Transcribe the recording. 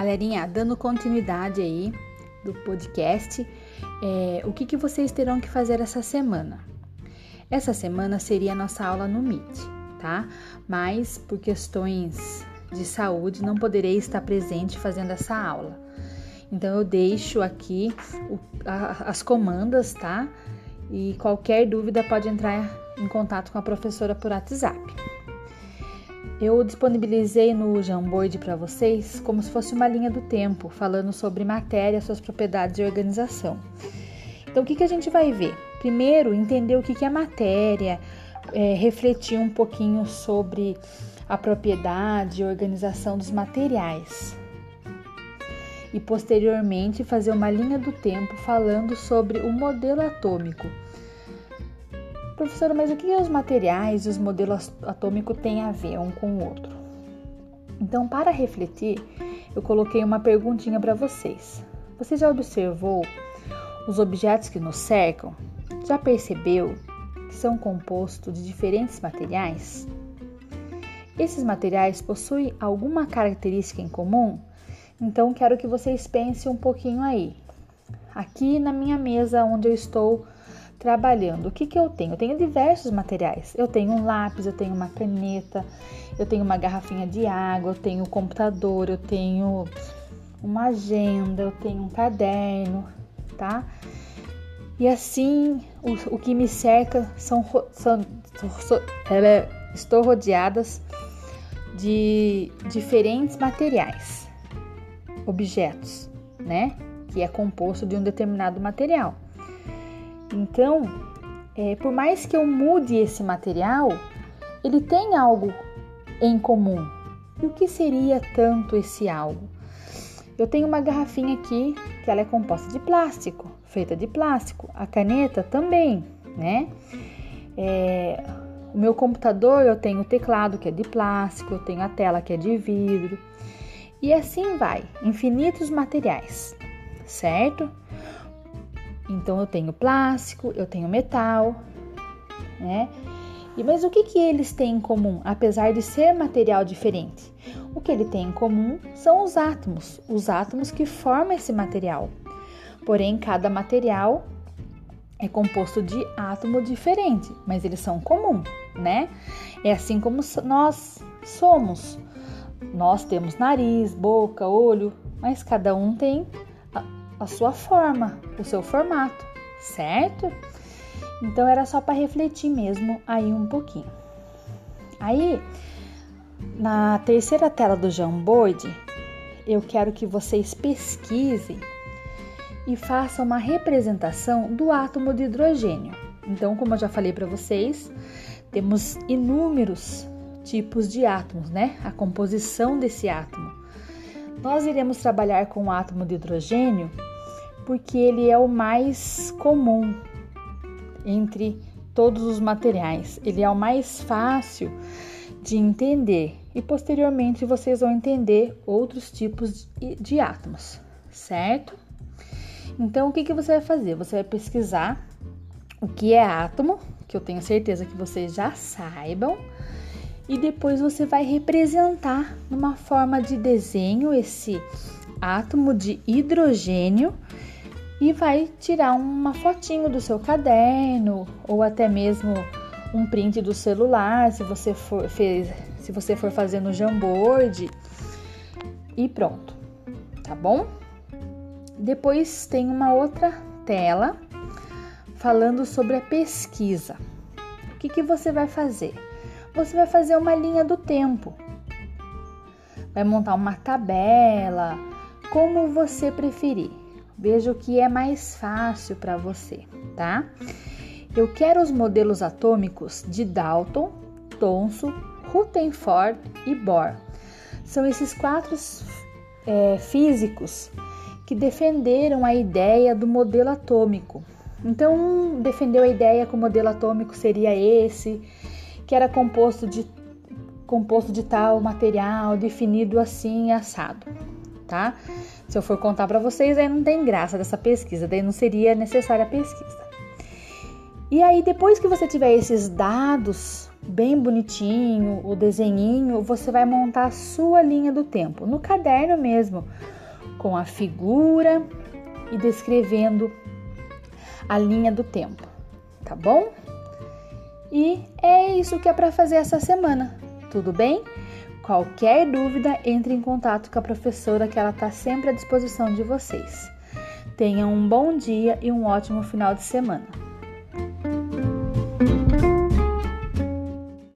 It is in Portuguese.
Galerinha, dando continuidade aí do podcast, é, o que, que vocês terão que fazer essa semana? Essa semana seria a nossa aula no Meet, tá? Mas por questões de saúde não poderei estar presente fazendo essa aula. Então eu deixo aqui o, a, as comandas, tá? E qualquer dúvida pode entrar em contato com a professora por WhatsApp. Eu disponibilizei no Jamboard para vocês como se fosse uma linha do tempo, falando sobre matéria, suas propriedades e organização. Então, o que, que a gente vai ver? Primeiro, entender o que, que é matéria, é, refletir um pouquinho sobre a propriedade e organização dos materiais. E posteriormente, fazer uma linha do tempo falando sobre o modelo atômico Professora, mas o que os materiais e os modelos atômicos têm a ver um com o outro? Então, para refletir, eu coloquei uma perguntinha para vocês. Você já observou os objetos que nos cercam? Já percebeu que são compostos de diferentes materiais? Esses materiais possuem alguma característica em comum? Então, quero que vocês pensem um pouquinho aí. Aqui na minha mesa onde eu estou trabalhando. O que, que eu tenho? Eu tenho diversos materiais. Eu tenho um lápis, eu tenho uma caneta, eu tenho uma garrafinha de água, eu tenho um computador, eu tenho uma agenda, eu tenho um caderno, tá? E assim, o, o que me cerca são, são, são é, estou rodeadas de diferentes materiais, objetos, né? Que é composto de um determinado material. Então, é, por mais que eu mude esse material, ele tem algo em comum. E o que seria tanto esse algo? Eu tenho uma garrafinha aqui que ela é composta de plástico, feita de plástico. A caneta também, né? É, o meu computador eu tenho o teclado que é de plástico, eu tenho a tela que é de vidro. E assim vai, infinitos materiais, certo? Então eu tenho plástico, eu tenho metal, né? E mas o que, que eles têm em comum, apesar de ser material diferente? O que ele tem em comum são os átomos, os átomos que formam esse material. Porém, cada material é composto de átomo diferente, mas eles são comum, né? É assim como nós somos. Nós temos nariz, boca, olho, mas cada um tem a sua forma, o seu formato, certo? Então era só para refletir mesmo aí um pouquinho. Aí, na terceira tela do Jamboard, eu quero que vocês pesquisem e façam uma representação do átomo de hidrogênio. Então, como eu já falei para vocês, temos inúmeros tipos de átomos, né? A composição desse átomo. Nós iremos trabalhar com o átomo de hidrogênio porque ele é o mais comum entre todos os materiais. Ele é o mais fácil de entender e posteriormente vocês vão entender outros tipos de, átomos, certo? Então, o que, que você vai fazer? Você vai pesquisar o que é átomo, que eu tenho certeza que vocês já saibam, e depois você vai representar numa forma de desenho esse átomo de hidrogênio e vai tirar uma fotinho do seu caderno ou até mesmo um print do celular, se você for, fez, se você for fazer no Jamboard e pronto, tá bom? Depois tem uma outra tela falando sobre a pesquisa. O que, que você vai fazer? Você vai fazer uma linha do tempo, vai montar uma tabela, como você preferir. Veja o que é mais fácil para você, tá? Eu quero os modelos atômicos de Dalton, Thomson, Rutherford e Bohr. São esses quatro é, físicos que defenderam a ideia do modelo atômico. Então, um defendeu a ideia que o modelo atômico seria esse, que era composto de composto de tal material, definido assim assado, tá? Se eu for contar para vocês, aí não tem graça dessa pesquisa, daí não seria necessária a pesquisa. E aí, depois que você tiver esses dados bem bonitinho, o desenhinho, você vai montar a sua linha do tempo, no caderno mesmo, com a figura e descrevendo a linha do tempo, tá bom? E é isso que é para fazer essa semana, tudo bem? Qualquer dúvida, entre em contato com a professora que ela está sempre à disposição de vocês. Tenham um bom dia e um ótimo final de semana.